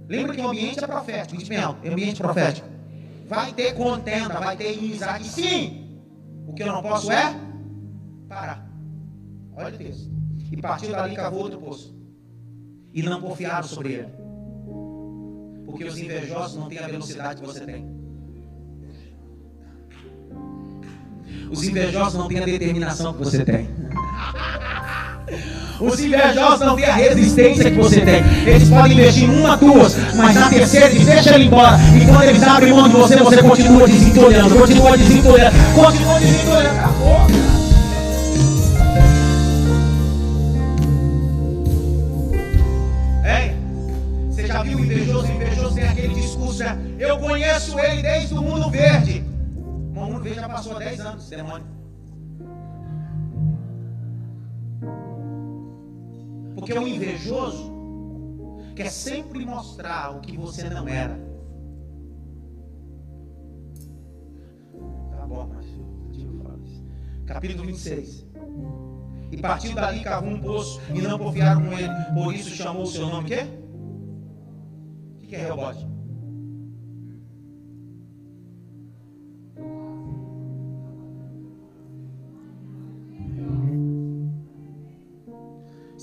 Lembra que o ambiente é profético, diz alto, ambiente profético. Vai ter contenda, vai ter inimizade, sim. O que eu não posso é parar. Olha o texto. E partiu dali cavou outro poço. E não confiaram sobre ele. Porque os invejosos não têm a velocidade que você tem. Os invejosos não têm a determinação que você tem. Os invejosos não têm a resistência que você tem. Eles podem investir em uma, duas, mas na terceira eles deixam ele embora. E quando eles abrem mão de você, você continua desentolhando, continua desentolhando, continua desentolhando. Acabou. Eu conheço ele desde o mundo verde. O mundo verde já passou 10 anos, demônio. Porque o invejoso quer sempre mostrar o que você não era. Tá bom, mas Capítulo 26. E partiu dali, cavou um poço e não confiaram com ele. Por isso chamou o seu nome quê? O que é rebote?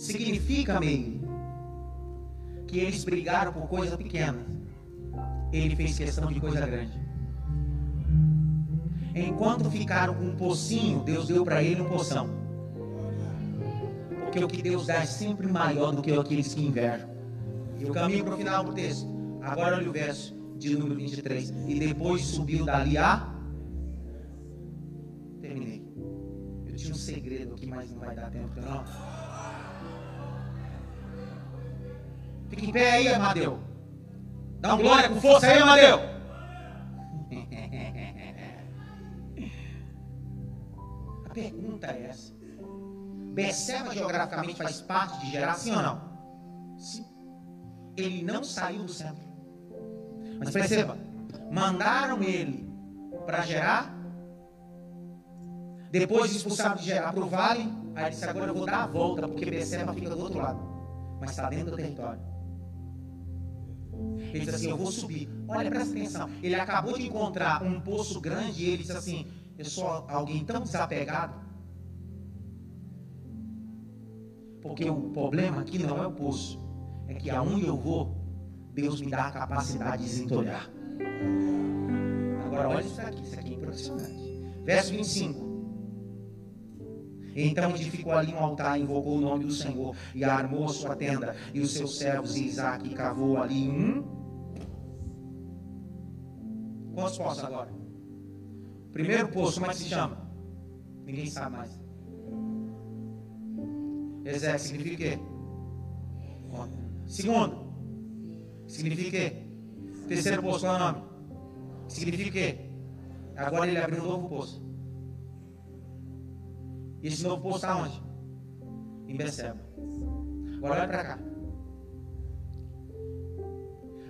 Significa, Meire, que eles brigaram por coisa pequena. Ele fez questão de coisa grande. Enquanto ficaram com um pocinho, Deus deu para ele um poção. Porque o que Deus dá é sempre maior do que aqueles que invejam. E o caminho para o final do texto. Agora olha o verso de número 23. E depois subiu dali a. Terminei. Eu tinha um segredo aqui, mas não vai dar tempo, não. Fica em pé aí, Amadeu. Dá um glória com força aí, Amadeu. A pergunta é essa. Beceba geograficamente faz parte de gerar, sim ou não? Sim. Ele não saiu do centro. Mas perceba, mandaram ele para gerar. Depois de expulsado de gerar para o vale, aí disse: agora eu vou dar a volta, porque Beceba fica do outro lado. Mas está dentro do território. Ele diz assim: Eu vou subir. Olha, presta atenção. Ele acabou de encontrar um poço grande e ele diz assim: Eu sou alguém tão desapegado. Porque o problema aqui não é o poço, é que aonde eu vou, Deus me dá a capacidade de desentulhar. Agora olha isso aqui, isso aqui é impressionante. Verso 25. Então edificou ali um altar, invocou o nome do Senhor e armou a sua tenda. E os seus servos e Isaac cavou ali um. Quantos poços agora? Primeiro poço, como é que se chama? Ninguém sabe mais. Exército significa o quê? Segundo, significa o quê? Terceiro poço, qual é o nome? Significa o quê? Agora ele abriu um novo poço. E esse novo poço está onde? Em Beceba. Agora olha para cá.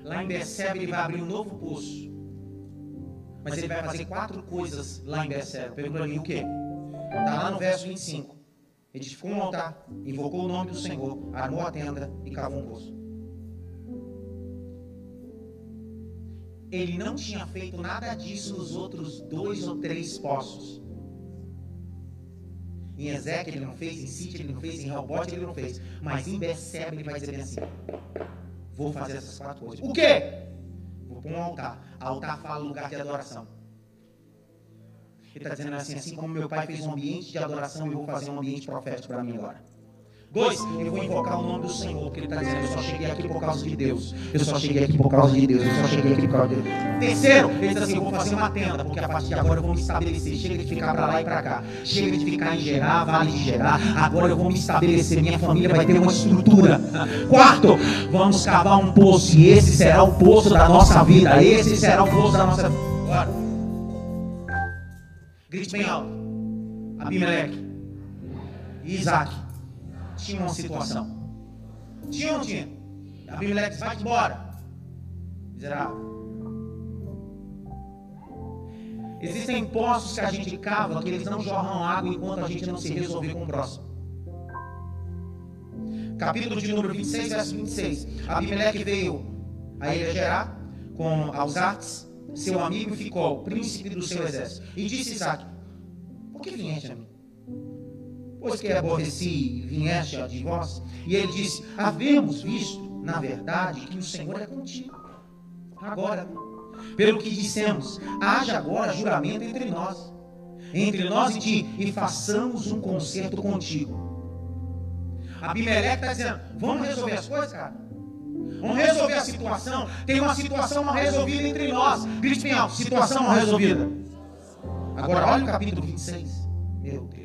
Lá em Beceba ele vai abrir um novo poço. Mas ele vai fazer quatro coisas lá em Beceba. Pergunta mim o quê? Está lá no verso 25. Edificou um altar, invocou o nome do Senhor, armou a tenda e cavou um poço. Ele não tinha feito nada disso nos outros dois ou três poços. Em Ezequiel ele não fez, em Sítio ele não fez, em Rehobote ele não fez. Mas em Beceba ele vai dizer assim: Vou fazer essas quatro coisas. O quê? Vou pôr um altar. Altar fala lugar de adoração. Ele está dizendo assim: assim como meu pai fez um ambiente de adoração, eu vou fazer um ambiente profético para mim agora. Dois, eu vou invocar o nome do Senhor, porque ele está dizendo, eu só cheguei aqui por causa de Deus. Eu só cheguei aqui por causa de Deus. Eu só cheguei aqui por causa de Deus. Terceiro, ele diz assim, eu vou fazer uma tenda, porque a partir de agora eu vou me estabelecer. Chega de ficar para lá e para cá. Chega de ficar em Gerar, Vale de Gerar. Agora eu vou me estabelecer. Minha família vai ter uma estrutura. Quarto, vamos cavar um poço. E esse será o poço da nossa vida. Esse será o poço da nossa vida. Agora. Grite bem alto. Abimeleque. Isaac tinha uma situação. Tinha ou não tinha? Abimeleque vai embora. Miserável. Existem poços que a gente cava que eles não jorram água enquanto a gente não se resolver com o próximo. Capítulo de número 26, verso 26. Abimeleque veio a ele com Alzates, seu amigo, e ficou príncipe do seu exército. E disse Isaac: Por que vieste a mim? Pois que aborreci e vieste de vós. E ele disse: Havemos visto, na verdade, que o Senhor é contigo. Agora, pelo que dissemos, haja agora juramento entre nós, entre nós e ti, e façamos um concerto contigo. Abimeleque está dizendo: Vamos resolver as coisas, cara? Vamos resolver a situação. Tem uma situação mal resolvida entre nós. Alto: situação mal resolvida. Agora, olha o capítulo 26. Meu Deus.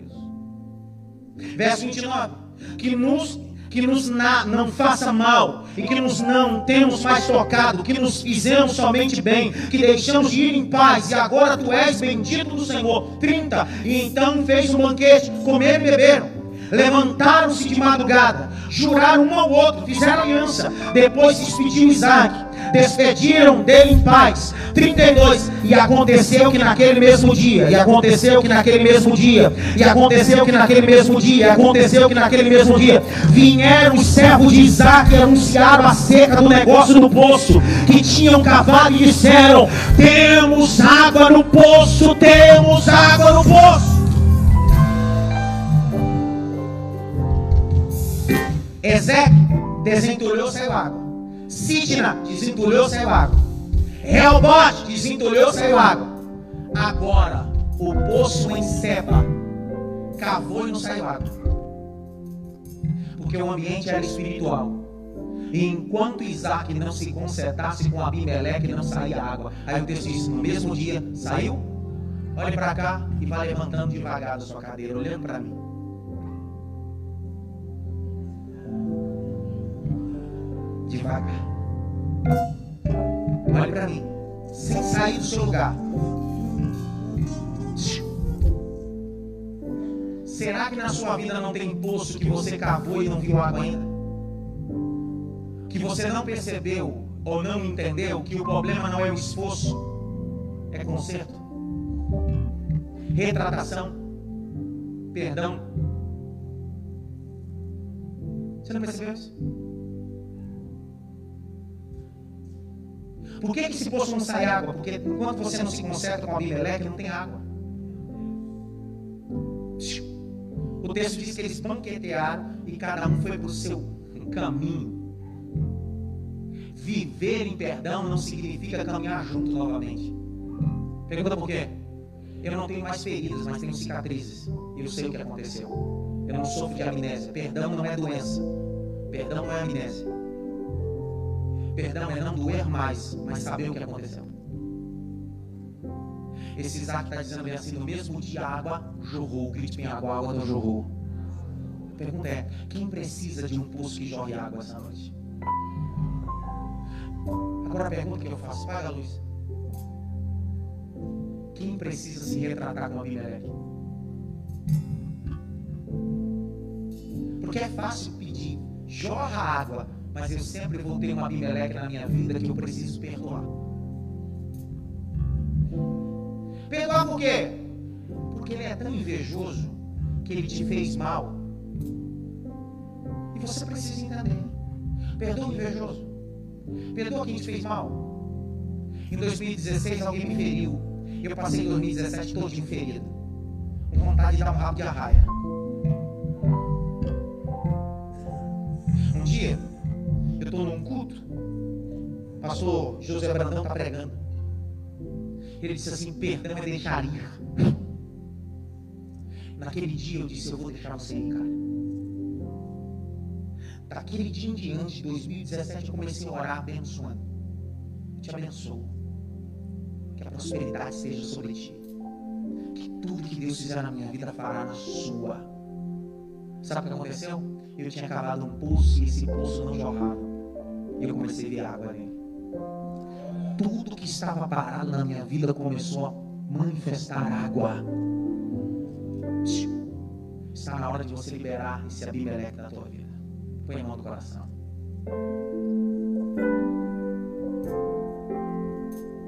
Verso 29. Que nos, que nos na, não faça mal e que nos não temos mais tocado, que nos fizemos somente bem, que deixamos de ir em paz e agora tu és bendito do Senhor. 30. E então fez um banquete, comer e beberam. Levantaram-se de madrugada, juraram um ao outro, fizeram aliança. Depois despediu Isaac despediram dele em paz. 32. E aconteceu que naquele mesmo dia, e aconteceu que naquele mesmo dia, e aconteceu que naquele mesmo dia, e aconteceu que naquele mesmo dia, vieram os servos de Isaac e anunciaram acerca do negócio do poço, que tinham cavalo e disseram: Temos água no poço, temos água no poço. Ezequiel desentulhou seu água. Sidna desentulhou, saiu água. Reobote desentulhou, saiu água. Agora, o poço em Seba cavou e não saiu água. Porque o ambiente era espiritual. E enquanto Isaac não se consertasse com Abimeleque, não saía água. Aí o texto diz: no mesmo dia, saiu. Olhe para cá e vá levantando devagar da sua cadeira, olhando para mim. Devagar. Olhe para mim, sem sair do seu lugar. Será que na sua vida não tem poço que você cavou e não viu água ainda? Que você não percebeu ou não entendeu que o problema não é o esforço, é conserto, retratação, perdão. Você não percebeu isso? Por que, que esse poço não sai água? Porque enquanto você não se conserta com Abimeleque, não tem água. O texto diz que eles banquetearam e cada um foi para o seu caminho. Viver em perdão não significa caminhar junto novamente. Pergunta por quê? Eu não tenho mais feridas, mas tenho cicatrizes. Eu sei o que aconteceu. Eu não sofro de amnésia. Perdão não é doença. Perdão não é amnésia. Perdão é não doer mais, mas saber o que aconteceu. Esse Isaac está dizendo assim: no mesmo dia a água jorrou. Grite bem água, a água não jorrou. A pergunta é: quem precisa de um poço que jorre água essa noite? Agora a pergunta que eu faço: paga a luz. Quem precisa se retratar com Abimeleque? Porque é fácil pedir, jorra água, mas eu sempre vou ter uma Abimeleque na minha vida que eu preciso perdoar. Perdoar por quê? Porque ele é tão invejoso que ele te fez mal. E você precisa entender. Perdoa o invejoso. Perdoa quem te fez mal. Em 2016 alguém me feriu. Eu passei 2017 todo ferido. Com vontade de dar um rabo de arraia. Pastor José Brandão está pregando. Ele disse assim: perdão é deixar ir. Naquele dia eu disse: eu vou deixar você ir, cara. Daquele dia em diante, 2017, eu comecei a orar abençoando. Eu te abençoo que a prosperidade seja sobre ti. Que tudo que Deus fizer na minha vida fará na sua. Sabe o que aconteceu? Eu tinha cavado um poço e esse poço não jorrava. E eu comecei a ver água nele. Tudo que estava parado na minha vida começou a manifestar água. Está na hora de você liberar esse Abimeleque da tua vida. Põe a mão no coração.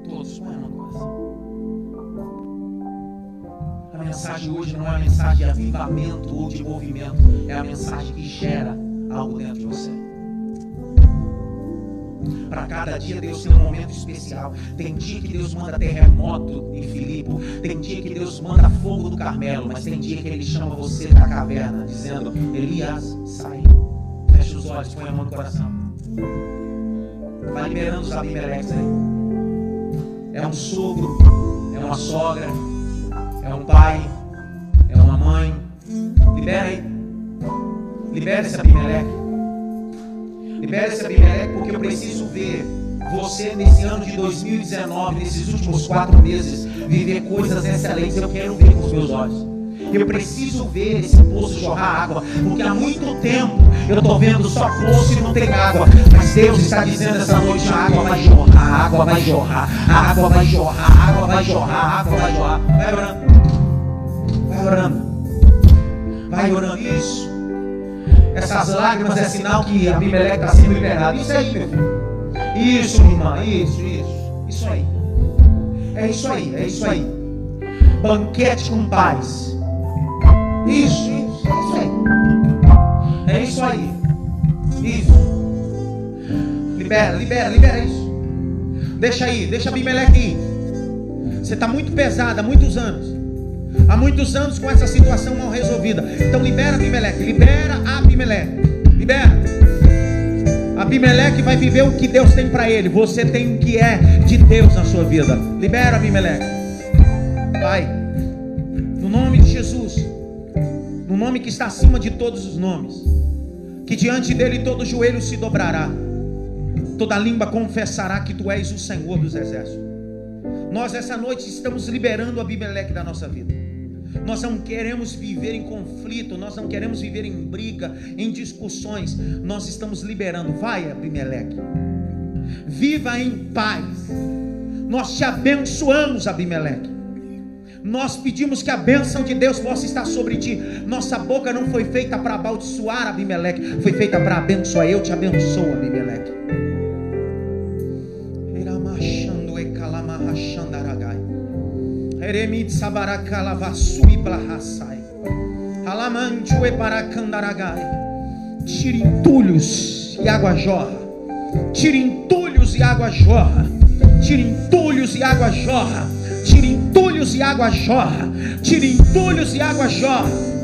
Todos, põe a mão no A mensagem hoje não é uma mensagem de avivamento ou de movimento, é a mensagem que gera algo dentro de você. Para cada dia Deus tem um momento especial. Tem dia que Deus manda terremoto em Filipe, tem dia que Deus manda fogo do Carmelo, mas tem dia que Ele chama você da caverna, dizendo: Elias, sai. Feche os olhos, põe a mão no coração. Vai liberando os Abimeleques aí. É um sogro, é uma sogra é um pai, é uma mãe. Libera aí. Libera esse Abimeleque. Libera esse Abimeleque porque eu preciso ver você nesse ano de 2019, nesses últimos quatro meses, viver coisas excelentes. Eu quero ver com os meus olhos. Eu preciso ver esse poço jorrar água, porque há muito tempo eu estou vendo só poço e não tem água. Mas Deus está dizendo essa noite: a água vai jorrar, a água vai jorrar, a água vai jorrar, a água vai jorrar, a água vai jorrar. Vai orando. Vai orando. Vai orando. Isso. Essas lágrimas é sinal que a Abimeleque está sendo liberado. Isso aí, meu filho. Isso, minha irmã. Isso, isso. Isso aí. É isso aí, é isso aí. Banquete com paz. Isso, isso, é isso aí. É isso aí. Isso. Libera, libera, libera isso. Deixa aí, deixa a Abimeleque ir. Você está muito pesada há muitos anos. Há muitos anos com essa situação mal resolvida. Então libera Abimeleque, libera Abimeleque, libera. Abimeleque vai viver o que Deus tem para ele. Você tem o que é de Deus na sua vida. Libera Abimeleque. Pai, no nome de Jesus, no nome que está acima de todos os nomes, que diante dele todo joelho se dobrará, toda língua confessará que tu és o Senhor dos exércitos. Nós essa noite estamos liberando Abimeleque da nossa vida. Nós não queremos viver em conflito, nós não queremos viver em briga, em discussões. Nós estamos liberando. Vai, Abimeleque. Viva em paz. Nós te abençoamos, Abimeleque. Nós pedimos que a bênção de Deus possa estar sobre ti. Nossa boca não foi feita para amaldiçoar Abimeleque, foi feita para abençoar. Eu te abençoo, Abimeleque. Eremit sabaracalavasui blahasai. Alamantue paracandaragai. Tire entulhos e água jorra. Tire entulhos e água jorra. Tire entulhos e água jorra. Tire entulhos e água jorra. Tire entulhos e água jorra.